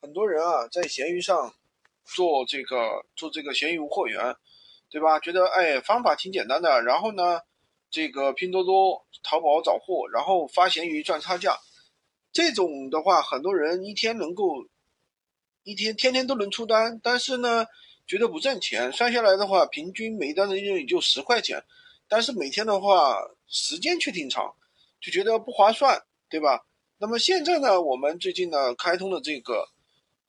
很多人啊，在闲鱼上做这个做这个闲鱼无货源，对吧？觉得哎，方法挺简单的。然后呢，这个拼多多、淘宝找货，然后发闲鱼赚差价。这种的话，很多人一天能够一天天天都能出单，但是呢，觉得不挣钱。算下来的话，平均每单的利润也就十块钱，但是每天的话，时间却挺长，就觉得不划算，对吧？那么现在呢，我们最近呢开通了这个。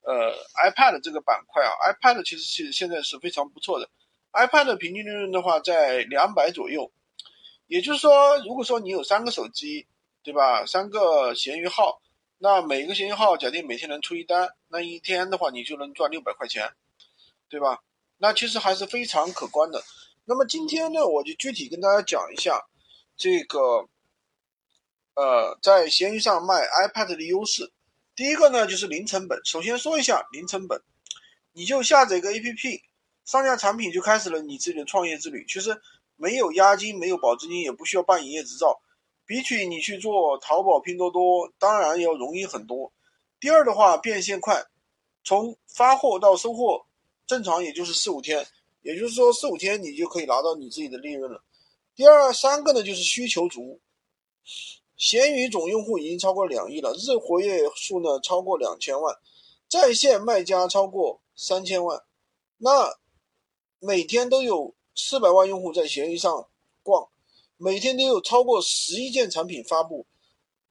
呃，iPad 这个板块啊，iPad 其实是现在是非常不错的。iPad 平均利润的话在两百左右，也就是说，如果说你有三个手机，对吧？三个闲鱼号，那每个闲鱼号假定每天能出一单，那一天的话你就能赚六百块钱，对吧？那其实还是非常可观的。那么今天呢，我就具体跟大家讲一下这个，呃，在闲鱼上卖 iPad 的优势。第一个呢，就是零成本。首先说一下零成本，你就下载一个 APP，上架产品就开始了你自己的创业之旅。其实没有押金，没有保证金，也不需要办营业执照，比起你去做淘宝、拼多多，当然要容易很多。第二的话，变现快，从发货到收货，正常也就是四五天，也就是说四五天你就可以拿到你自己的利润了。第二三个呢，就是需求足。闲鱼总用户已经超过两亿了，日活跃数呢超过两千万，在线卖家超过三千万，那每天都有四百万用户在闲鱼上逛，每天都有超过十亿件产品发布，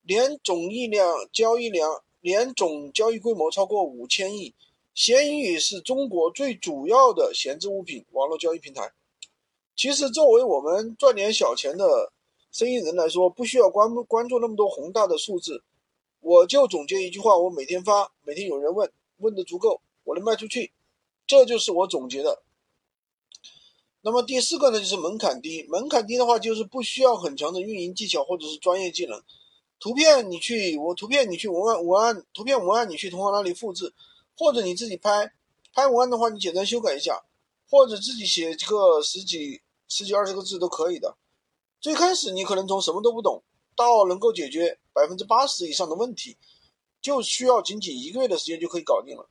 年总亿量交易量，年总交易规模超过五千亿，闲鱼是中国最主要的闲置物品网络交易平台。其实作为我们赚点小钱的。生意人来说，不需要关关注那么多宏大的数字，我就总结一句话：我每天发，每天有人问，问的足够，我能卖出去，这就是我总结的。那么第四个呢，就是门槛低。门槛低的话，就是不需要很强的运营技巧或者是专业技能。图片你去，我图片你去文案文案，图片文案你去同行那里复制，或者你自己拍，拍文案的话你简单修改一下，或者自己写个十几十几二十个字都可以的。最开始你可能从什么都不懂到能够解决百分之八十以上的问题，就需要仅仅一个月的时间就可以搞定了。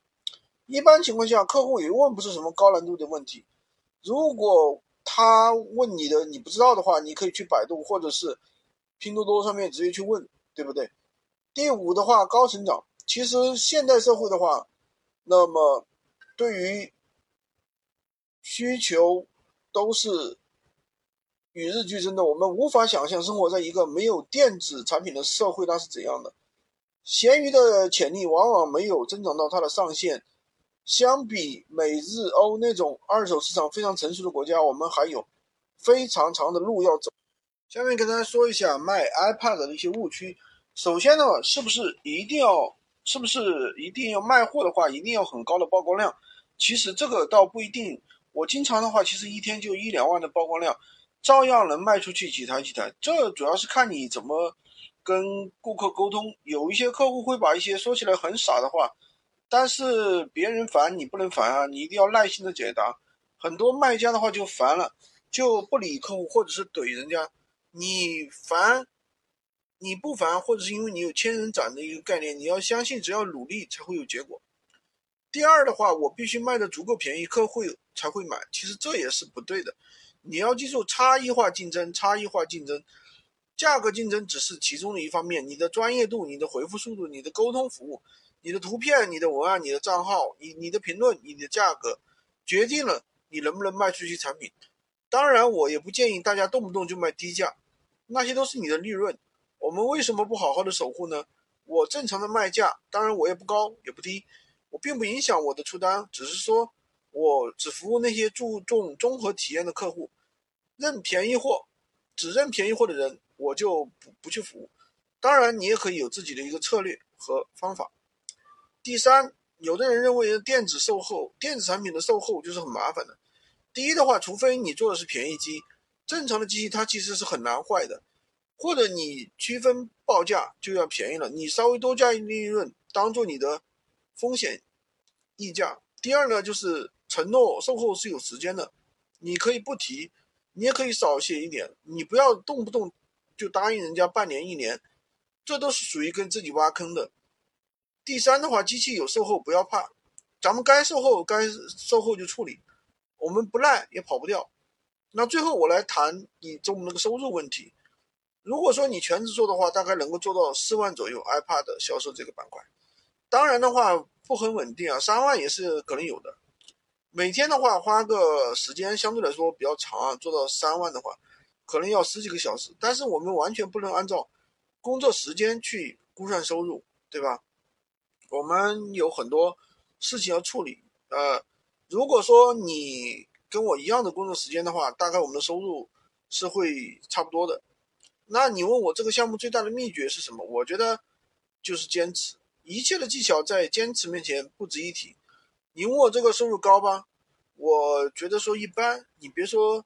一般情况下，客户也问不是什么高难度的问题。如果他问你的你不知道的话，你可以去百度或者是拼多多上面直接去问，对不对？第五的话，高成长。其实现代社会的话，那么对于需求都是。与日俱增的，我们无法想象生活在一个没有电子产品的社会，它是怎样的。闲鱼的潜力往往没有增长到它的上限。相比美日欧那种二手市场非常成熟的国家，我们还有非常长的路要走。下面跟大家说一下卖 iPad 的一些误区。首先呢，是不是一定要，是不是一定要卖货的话，一定要很高的曝光量？其实这个倒不一定。我经常的话，其实一天就一两万的曝光量。照样能卖出去几台几台，这主要是看你怎么跟顾客沟通。有一些客户会把一些说起来很傻的话，但是别人烦你不能烦啊，你一定要耐心的解答。很多卖家的话就烦了，就不理客户或者是怼人家。你烦，你不烦，或者是因为你有千人斩的一个概念，你要相信只要努力才会有结果。第二的话，我必须卖的足够便宜，客户才会买。其实这也是不对的。你要记住，差异化竞争，差异化竞争，价格竞争只是其中的一方面。你的专业度、你的回复速度、你的沟通服务、你的图片、你的文案、你的账号、你你的评论、你的价格，决定了你能不能卖出去产品。当然，我也不建议大家动不动就卖低价，那些都是你的利润。我们为什么不好好的守护呢？我正常的卖价，当然我也不高也不低，我并不影响我的出单，只是说。我只服务那些注重综合体验的客户，认便宜货，只认便宜货的人，我就不不去服务。当然，你也可以有自己的一个策略和方法。第三，有的人认为电子售后、电子产品的售后就是很麻烦的。第一的话，除非你做的是便宜机，正常的机器它其实是很难坏的，或者你区分报价就要便宜了，你稍微多加一利润，当做你的风险溢价。第二呢，就是。承诺售后是有时间的，你可以不提，你也可以少写一点，你不要动不动就答应人家半年一年，这都是属于跟自己挖坑的。第三的话，机器有售后不要怕，咱们该售后该售后就处理，我们不赖也跑不掉。那最后我来谈你中那个收入问题。如果说你全职做的话，大概能够做到四万左右 iPad 销售这个板块。当然的话不很稳定啊，三万也是可能有的。每天的话花个时间相对来说比较长啊，做到三万的话，可能要十几个小时。但是我们完全不能按照工作时间去估算收入，对吧？我们有很多事情要处理。呃，如果说你跟我一样的工作时间的话，大概我们的收入是会差不多的。那你问我这个项目最大的秘诀是什么？我觉得就是坚持，一切的技巧在坚持面前不值一提。你问我这个收入高吧？我觉得说一般。你别说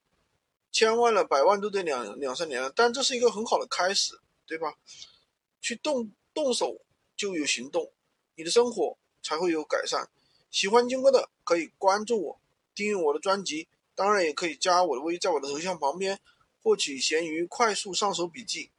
千万了，百万都得两两三年了，但这是一个很好的开始，对吧？去动动手就有行动，你的生活才会有改善。喜欢金哥的可以关注我。订阅我的专辑，当然也可以加我的微，在我的头像旁边获取闲鱼快速上手笔记。